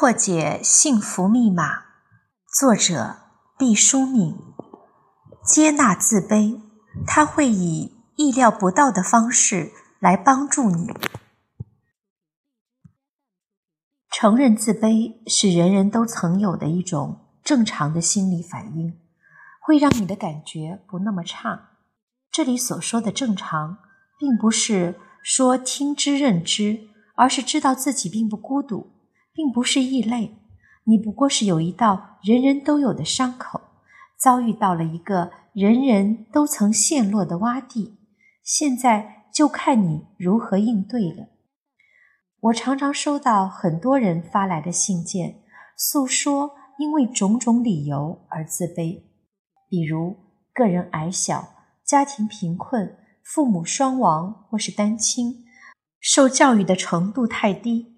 破解幸福密码，作者毕淑敏。接纳自卑，他会以意料不到的方式来帮助你。承认自卑是人人都曾有的一种正常的心理反应，会让你的感觉不那么差。这里所说的正常，并不是说听之任之，而是知道自己并不孤独。并不是异类，你不过是有一道人人都有的伤口，遭遇到了一个人人都曾陷落的洼地，现在就看你如何应对了。我常常收到很多人发来的信件，诉说因为种种理由而自卑，比如个人矮小、家庭贫困、父母双亡或是单亲、受教育的程度太低。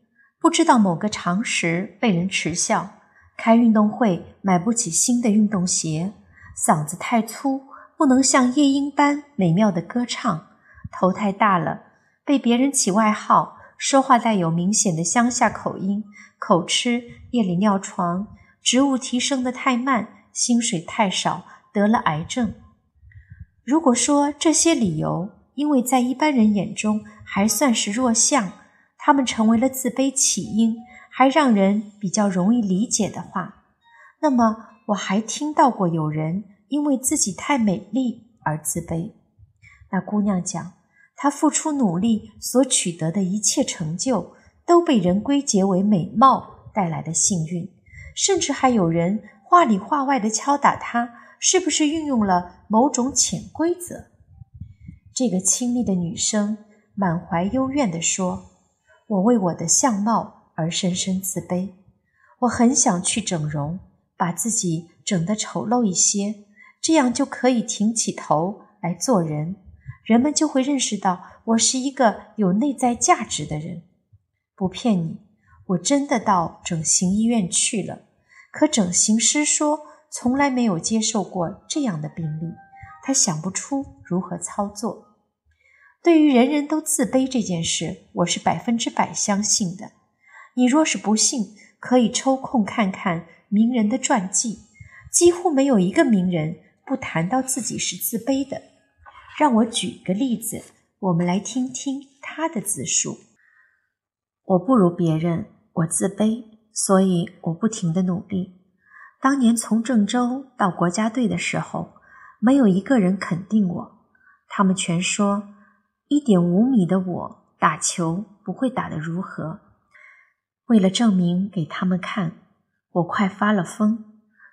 不知道某个常识被人耻笑，开运动会买不起新的运动鞋，嗓子太粗不能像夜莺般美妙的歌唱，头太大了被别人起外号，说话带有明显的乡下口音，口吃夜里尿床，职务提升的太慢，薪水太少，得了癌症。如果说这些理由，因为在一般人眼中还算是弱项。他们成为了自卑起因，还让人比较容易理解的话。那么，我还听到过有人因为自己太美丽而自卑。那姑娘讲，她付出努力所取得的一切成就，都被人归结为美貌带来的幸运，甚至还有人话里话外的敲打她，是不是运用了某种潜规则？这个亲密的女生满怀幽怨地说。我为我的相貌而深深自卑，我很想去整容，把自己整得丑陋一些，这样就可以挺起头来做人，人们就会认识到我是一个有内在价值的人。不骗你，我真的到整形医院去了，可整形师说从来没有接受过这样的病例，他想不出如何操作。对于人人都自卑这件事，我是百分之百相信的。你若是不信，可以抽空看看名人的传记，几乎没有一个名人不谈到自己是自卑的。让我举个例子，我们来听听他的自述：我不如别人，我自卑，所以我不停的努力。当年从郑州到国家队的时候，没有一个人肯定我，他们全说。一点五米的我打球不会打得如何？为了证明给他们看，我快发了疯，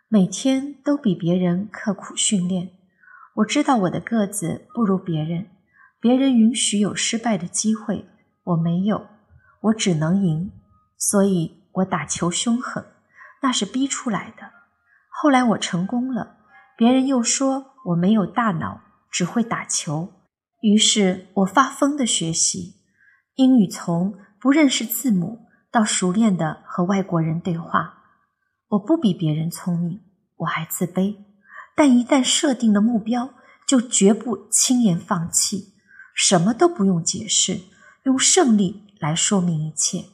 每天都比别人刻苦训练。我知道我的个子不如别人，别人允许有失败的机会，我没有，我只能赢。所以我打球凶狠，那是逼出来的。后来我成功了，别人又说我没有大脑，只会打球。于是我发疯的学习英语，从不认识字母到熟练的和外国人对话。我不比别人聪明，我还自卑，但一旦设定了目标，就绝不轻言放弃。什么都不用解释，用胜利来说明一切。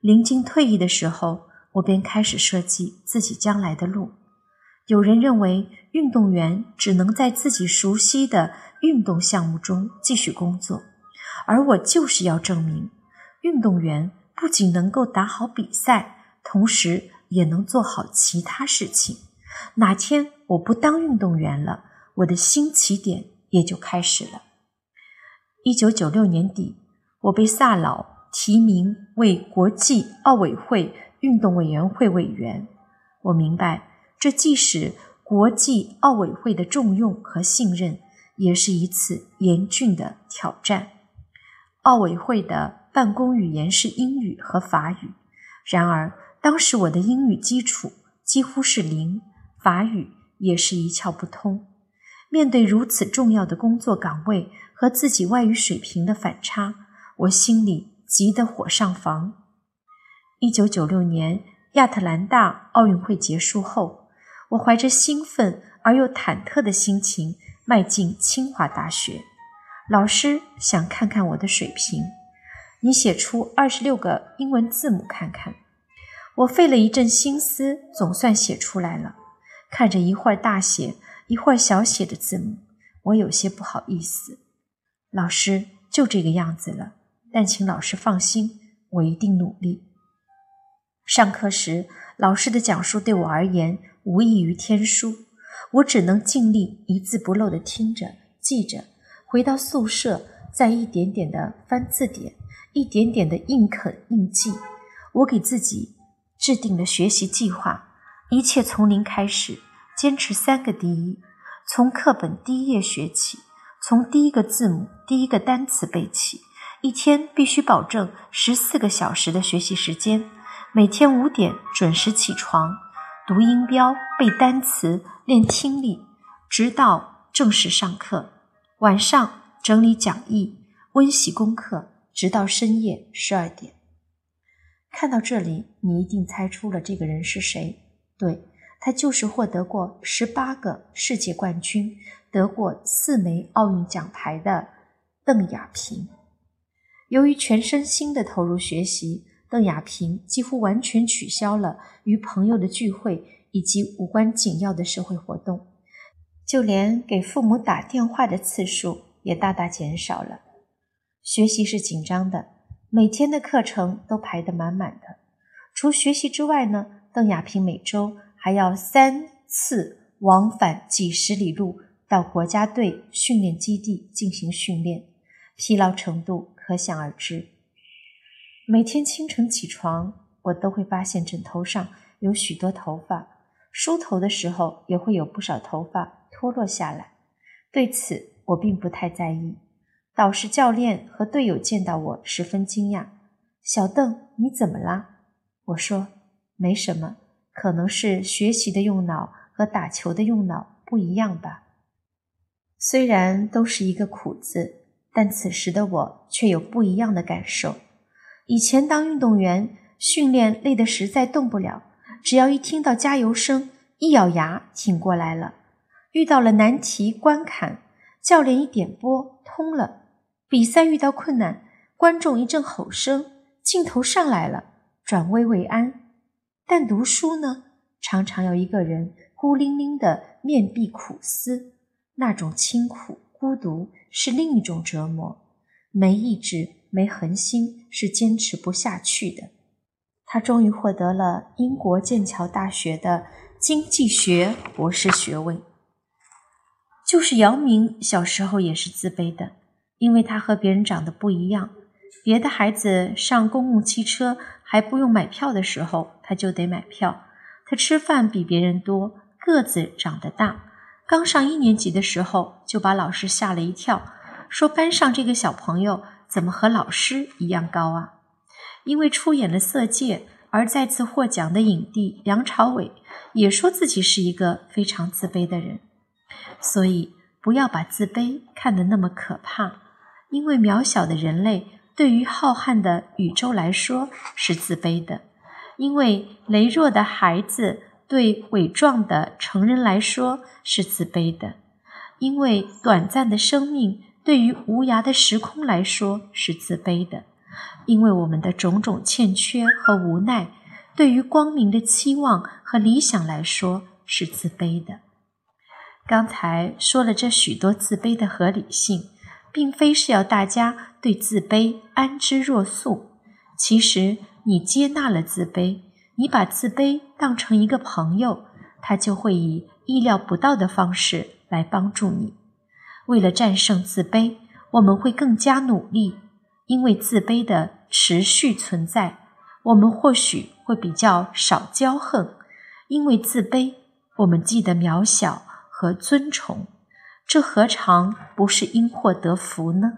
临近退役的时候，我便开始设计自己将来的路。有人认为，运动员只能在自己熟悉的运动项目中继续工作，而我就是要证明，运动员不仅能够打好比赛，同时也能做好其他事情。哪天我不当运动员了，我的新起点也就开始了。一九九六年底，我被萨老提名为国际奥委会运动委员会委员，我明白。这既使国际奥委会的重用和信任，也是一次严峻的挑战。奥委会的办公语言是英语和法语，然而当时我的英语基础几乎是零，法语也是一窍不通。面对如此重要的工作岗位和自己外语水平的反差，我心里急得火上房。一九九六年亚特兰大奥运会结束后。我怀着兴奋而又忐忑的心情迈进清华大学。老师想看看我的水平，你写出二十六个英文字母看看。我费了一阵心思，总算写出来了。看着一会儿大写，一会儿小写的字母，我有些不好意思。老师就这个样子了，但请老师放心，我一定努力。上课时，老师的讲述对我而言无异于天书，我只能尽力一字不漏地听着、记着。回到宿舍，再一点点地翻字典，一点点地硬啃硬记。我给自己制定了学习计划，一切从零开始，坚持三个第一：从课本第一页学起，从第一个字母、第一个单词背起。一天必须保证十四个小时的学习时间，每天五点准时起床，读音标、背单词、练听力，直到正式上课。晚上整理讲义、温习功课，直到深夜十二点。看到这里，你一定猜出了这个人是谁？对，他就是获得过十八个世界冠军、得过四枚奥运奖牌的邓亚萍。由于全身心的投入学习，邓亚萍几乎完全取消了与朋友的聚会以及无关紧要的社会活动。就连给父母打电话的次数也大大减少了。学习是紧张的，每天的课程都排得满满的。除学习之外呢，邓亚萍每周还要三次往返几十里路到国家队训练基地进行训练，疲劳程度可想而知。每天清晨起床，我都会发现枕头上有许多头发，梳头的时候也会有不少头发。脱落下来，对此我并不太在意。导师、教练和队友见到我十分惊讶：“小邓，你怎么啦？”我说：“没什么，可能是学习的用脑和打球的用脑不一样吧。”虽然都是一个“苦”字，但此时的我却有不一样的感受。以前当运动员，训练累得实在动不了，只要一听到加油声，一咬牙挺过来了。遇到了难题关坎，教练一点拨通了；比赛遇到困难，观众一阵吼声，镜头上来了，转危为安。但读书呢，常常要一个人孤零零的面壁苦思，那种清苦孤独是另一种折磨，没意志没恒心是坚持不下去的。他终于获得了英国剑桥大学的经济学博士学位。就是姚明小时候也是自卑的，因为他和别人长得不一样。别的孩子上公共汽车还不用买票的时候，他就得买票。他吃饭比别人多，个子长得大。刚上一年级的时候，就把老师吓了一跳，说班上这个小朋友怎么和老师一样高啊？因为出演了《色戒》而再次获奖的影帝梁朝伟，也说自己是一个非常自卑的人。所以，不要把自卑看得那么可怕，因为渺小的人类对于浩瀚的宇宙来说是自卑的；因为羸弱的孩子对伟壮的成人来说是自卑的；因为短暂的生命对于无涯的时空来说是自卑的；因为我们的种种欠缺和无奈对于光明的期望和理想来说是自卑的。刚才说了这许多自卑的合理性，并非是要大家对自卑安之若素。其实，你接纳了自卑，你把自卑当成一个朋友，他就会以意料不到的方式来帮助你。为了战胜自卑，我们会更加努力。因为自卑的持续存在，我们或许会比较少骄横。因为自卑，我们记得渺小。和尊崇，这何尝不是因祸得福呢？